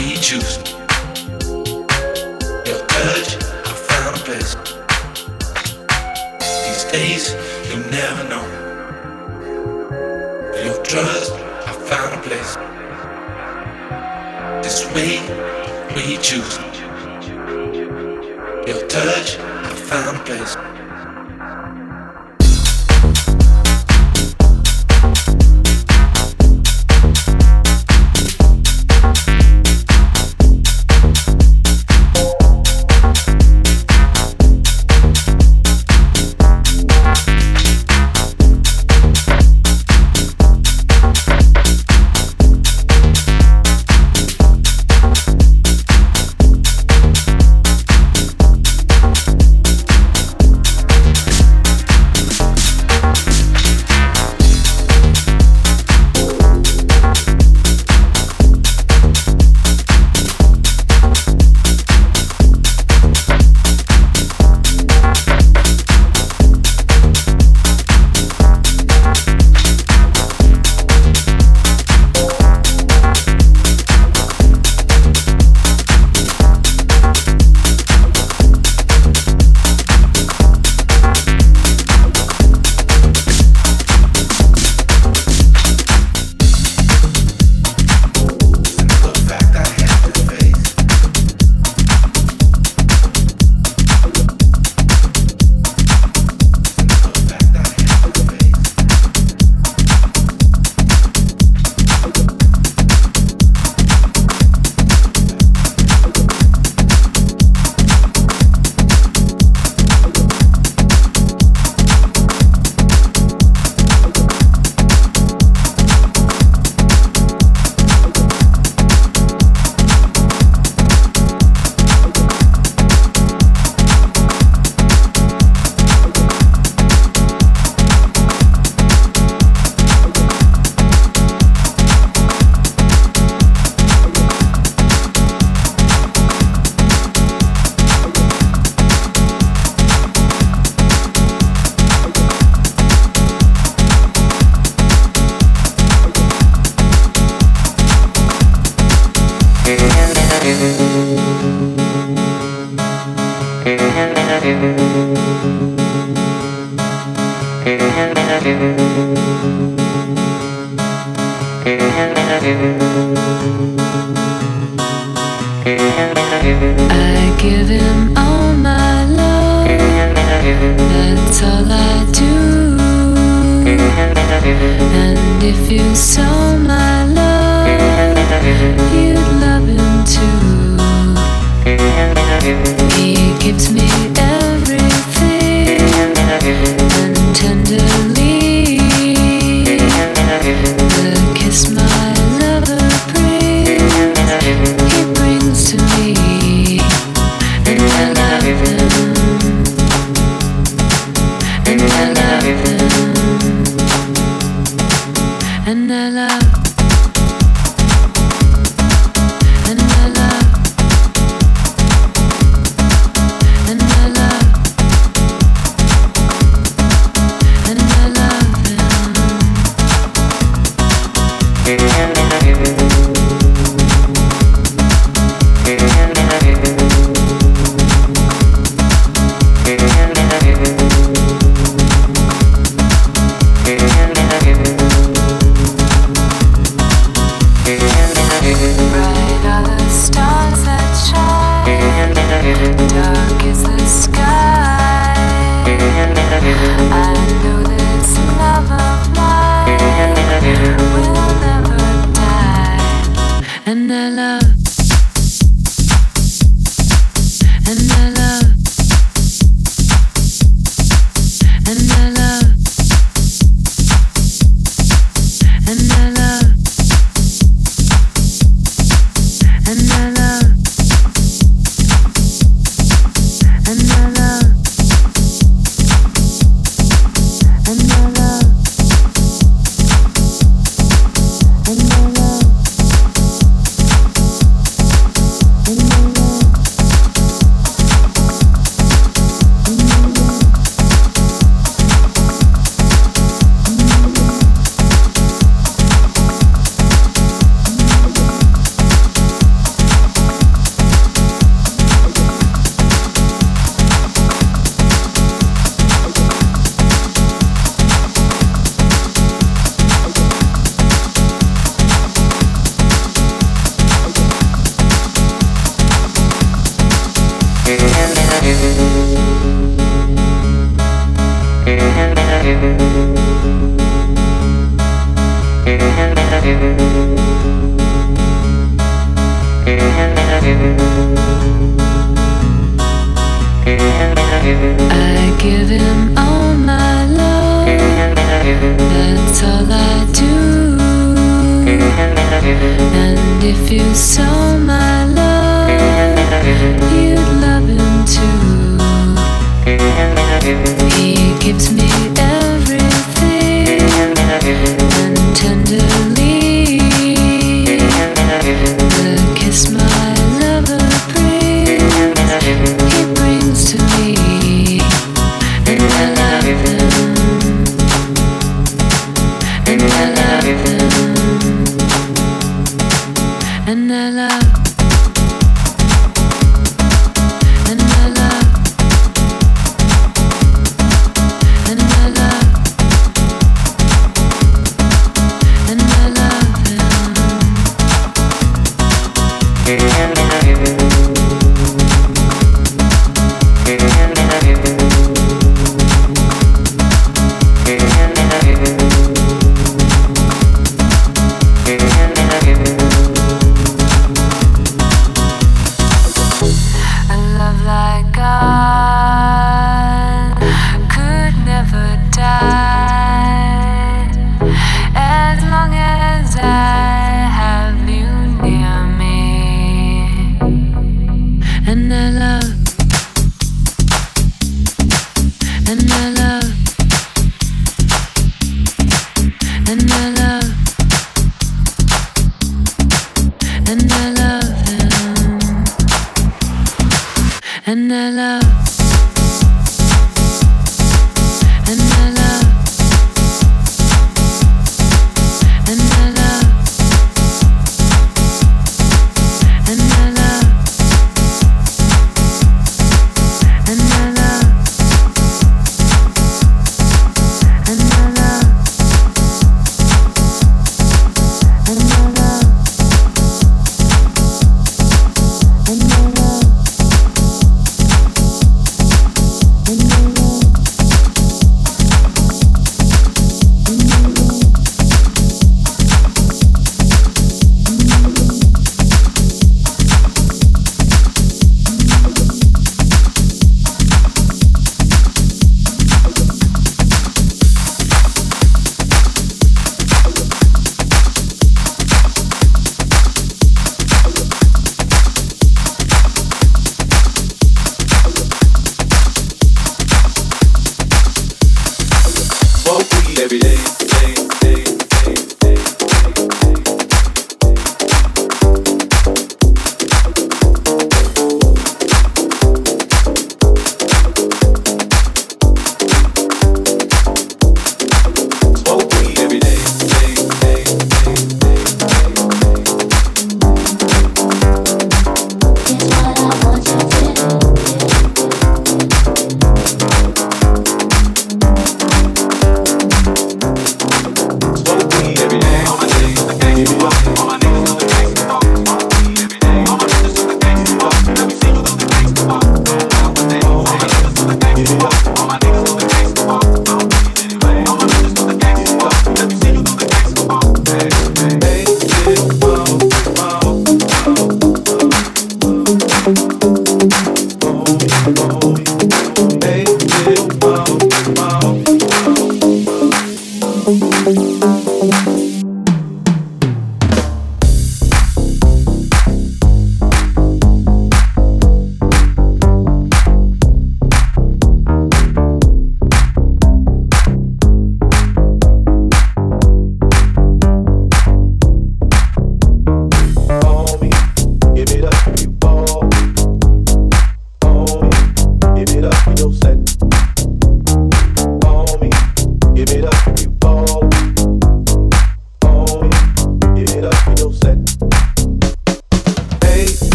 need you. Your touch, I found a place. These days, you never know. Your trust, I found a place. This way, we choose. Your touch, I found a place.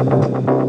She got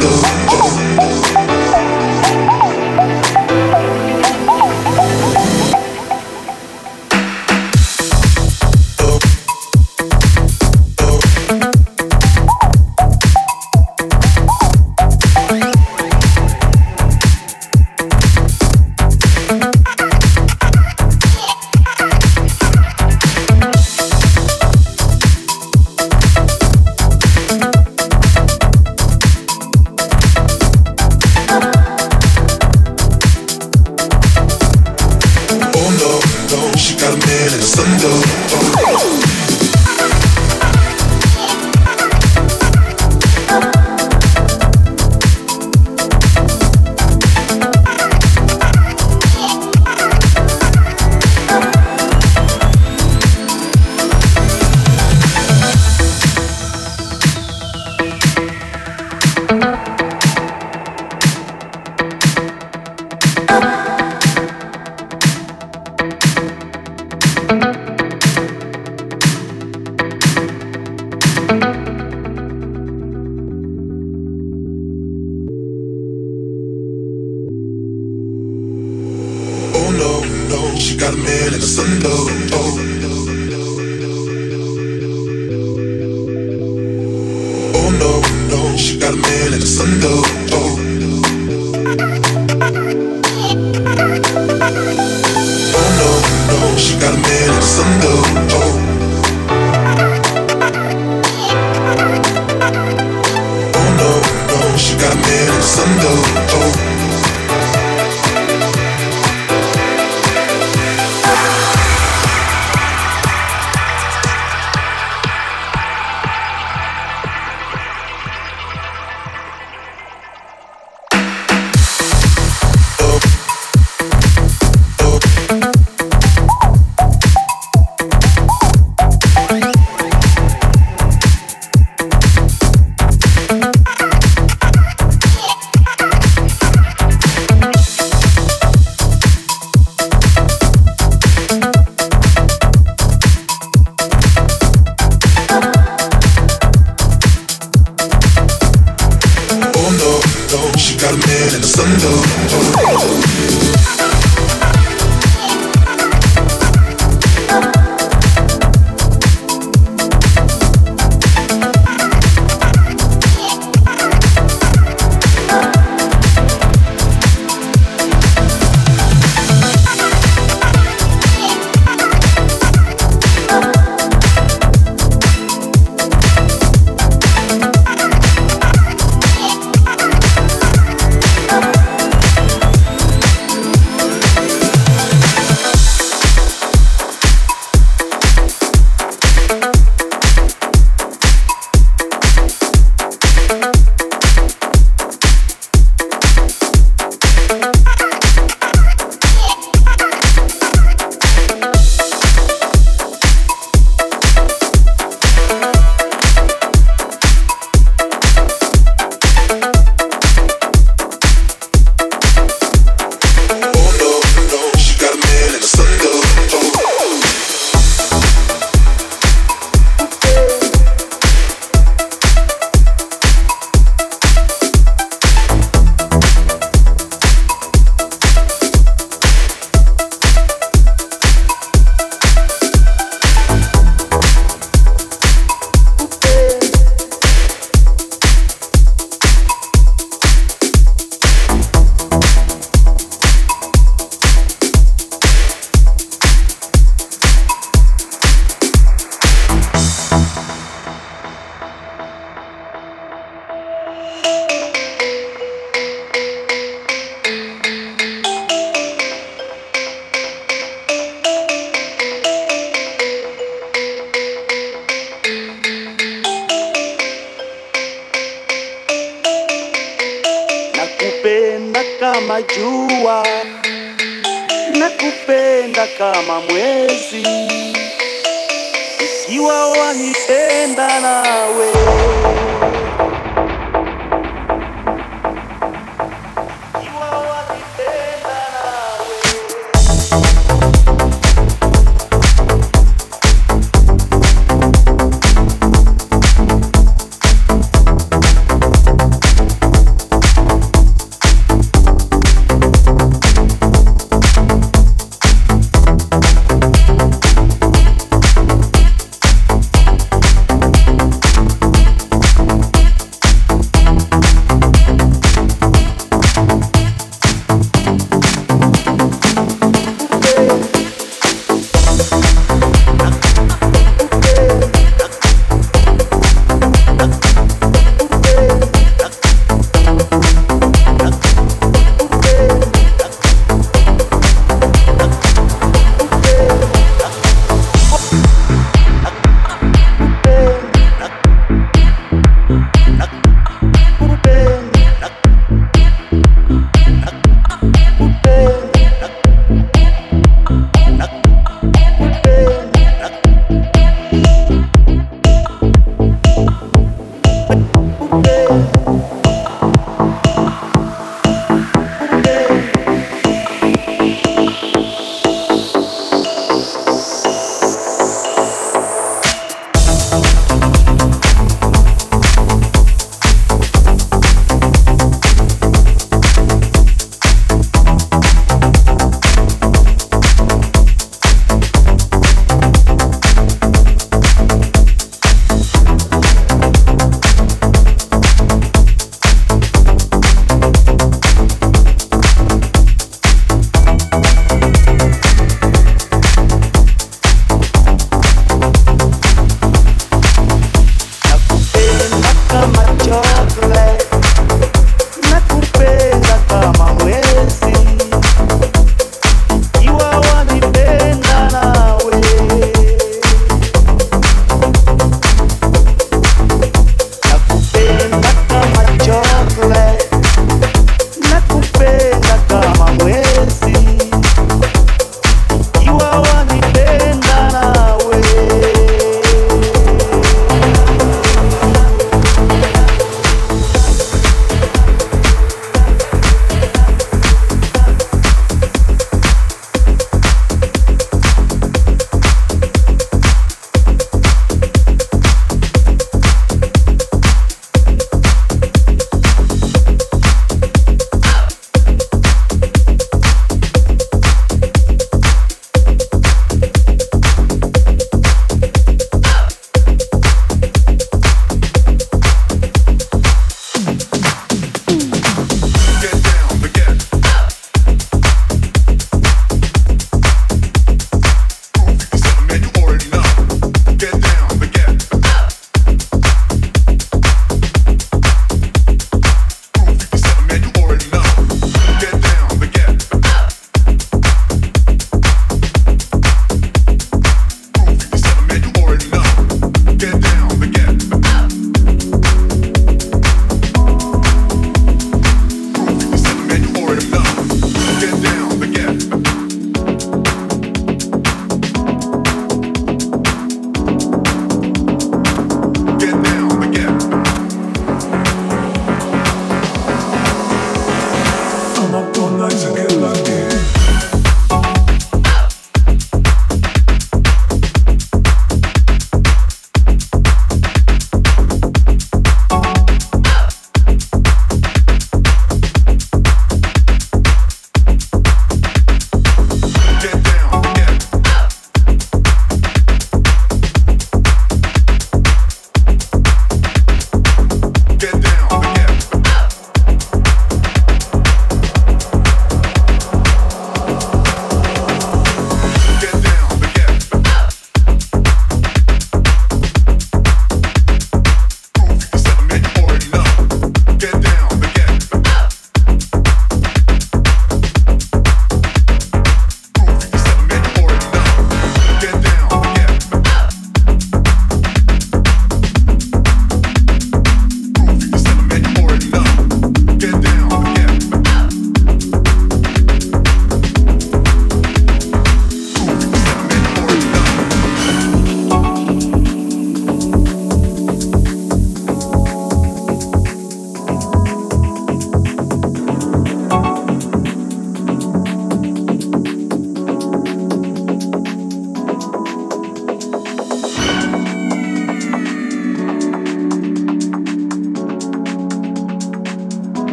Deus.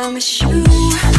I miss you.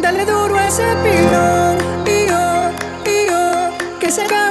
Dale duro a ese pilón, y yo, y que se va.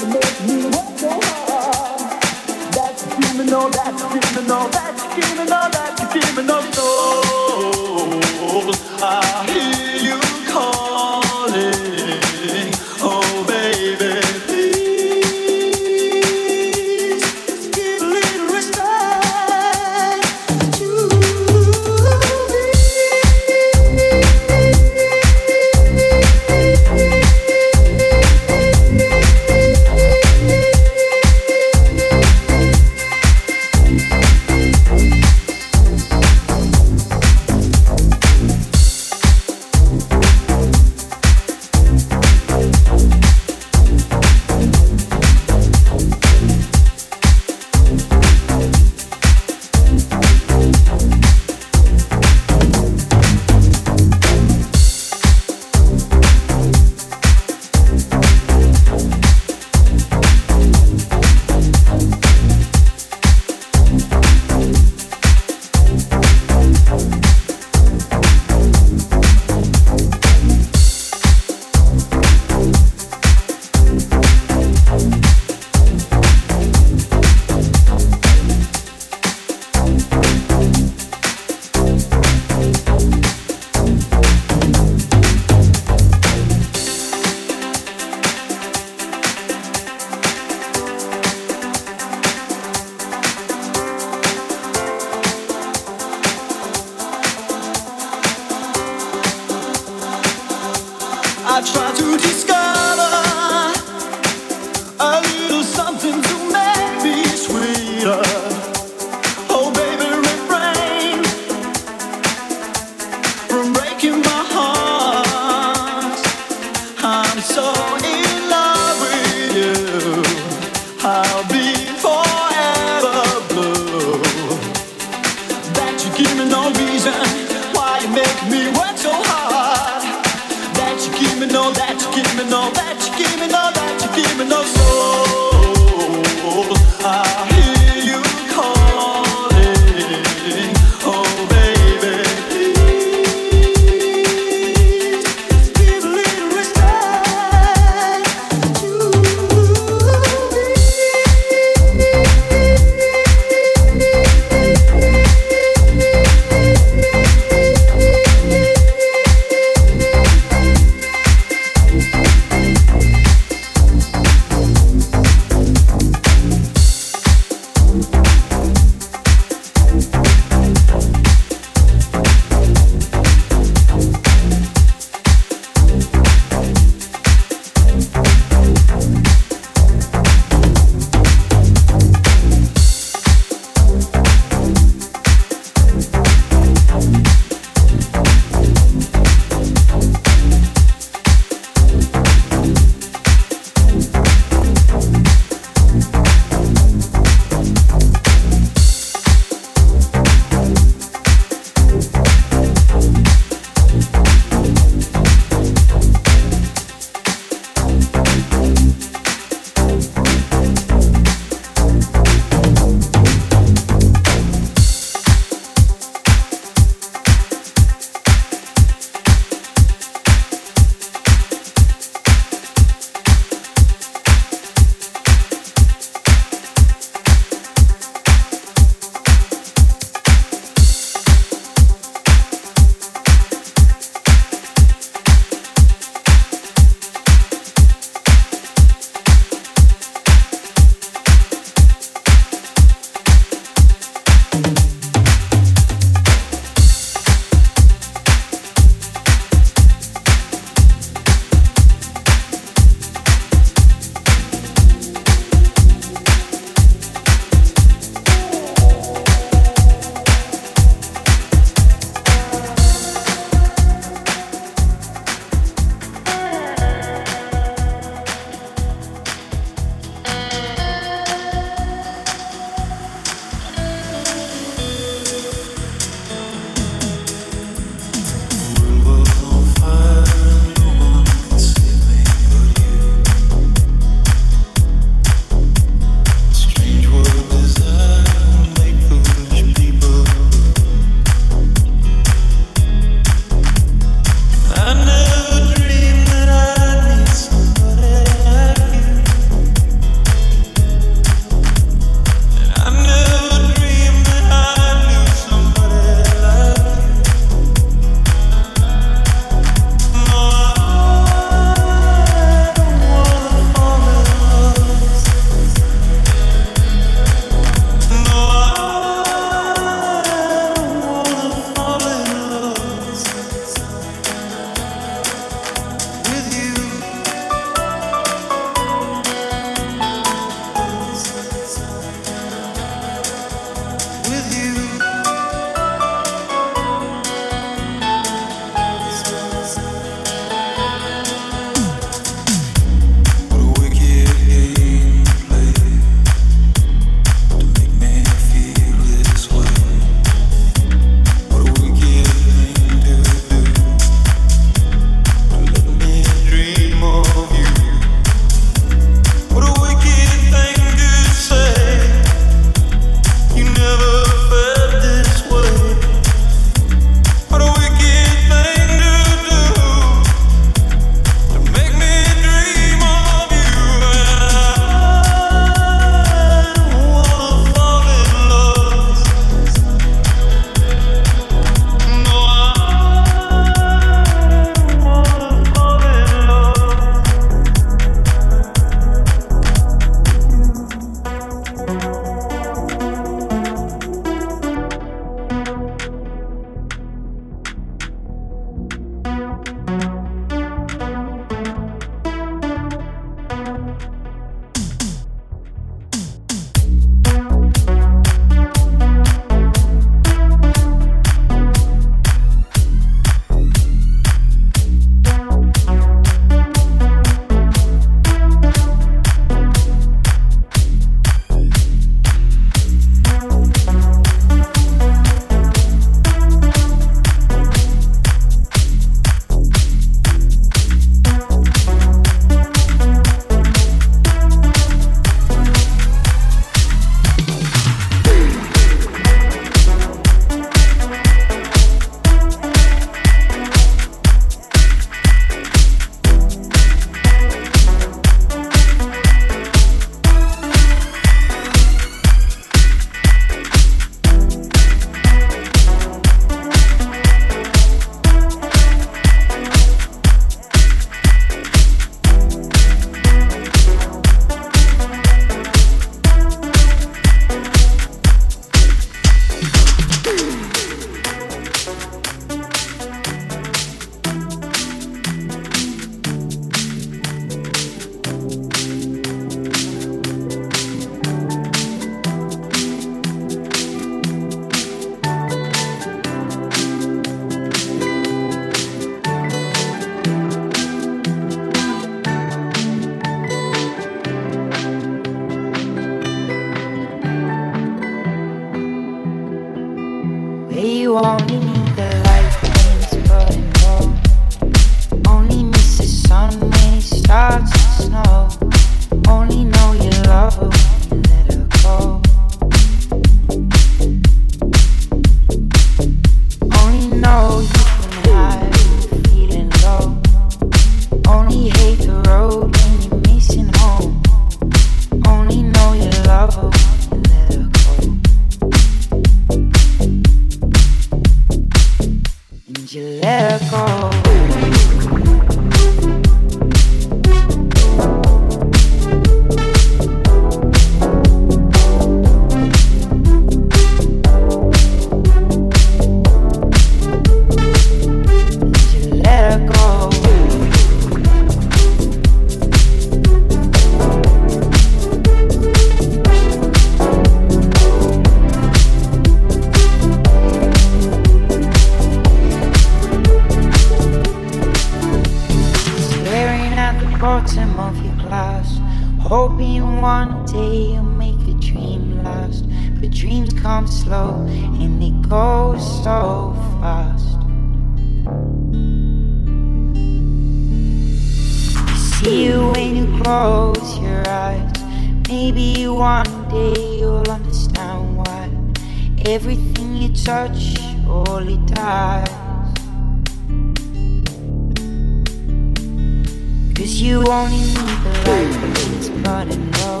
only need the light for this blood and know.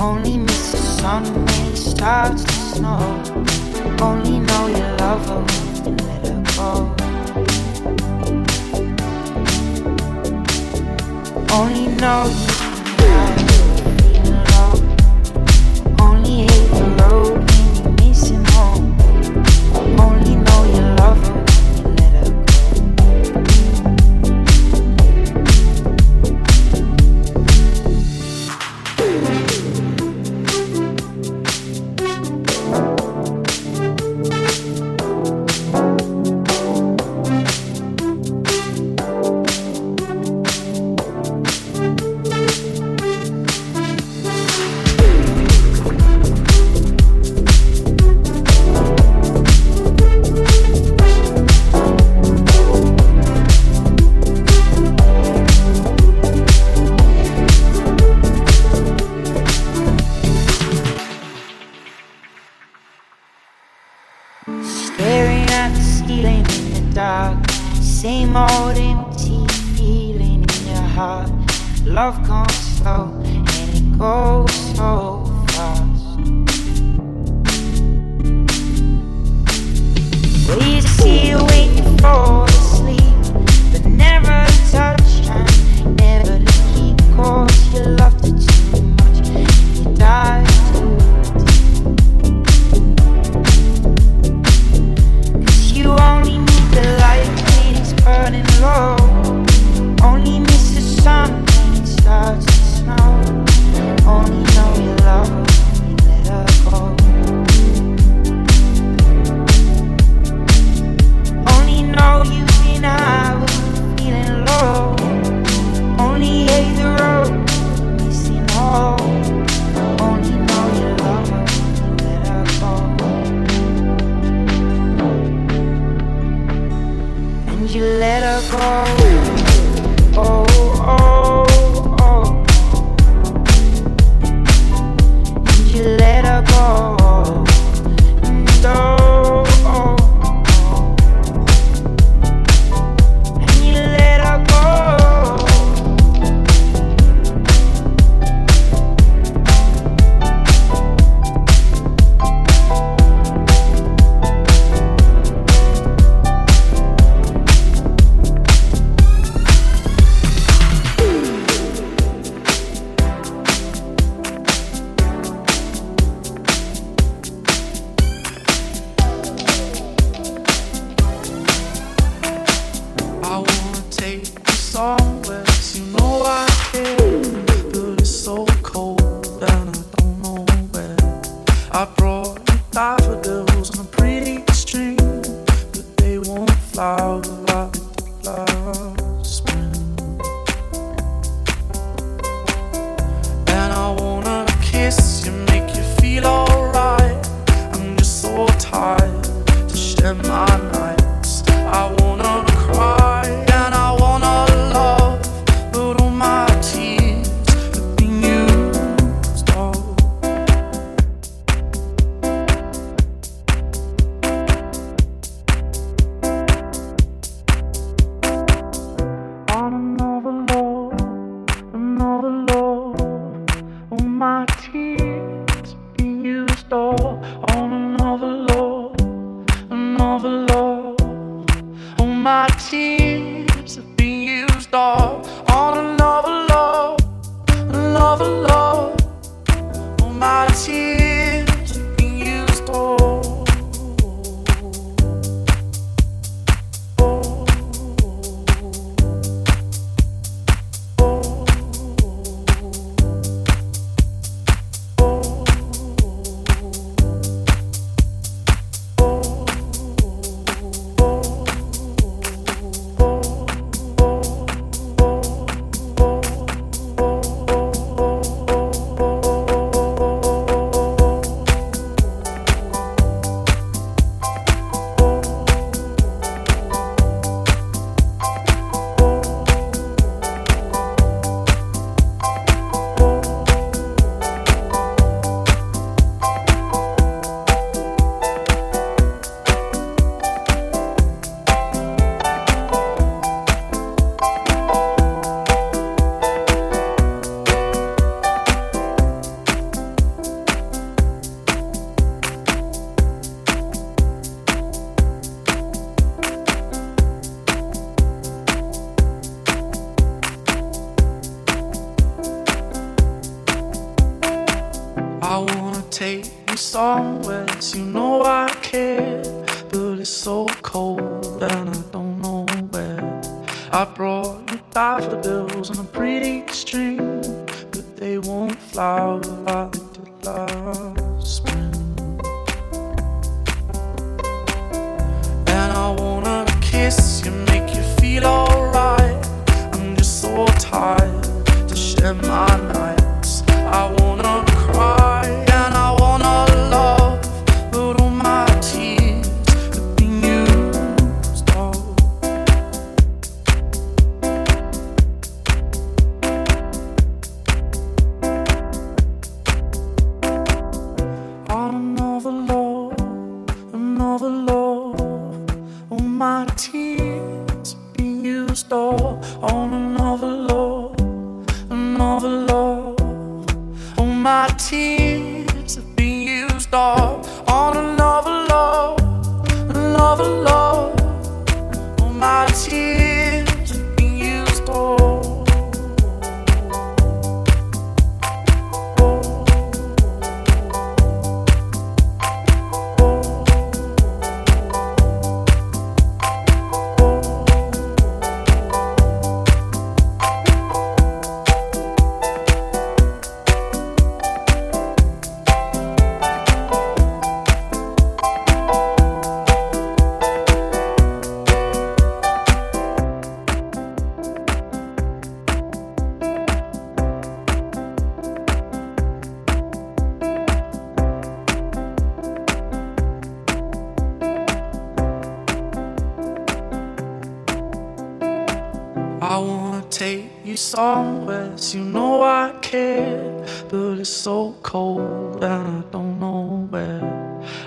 Only miss the sun when it starts to snow. Only know you love her when you let her go. Only know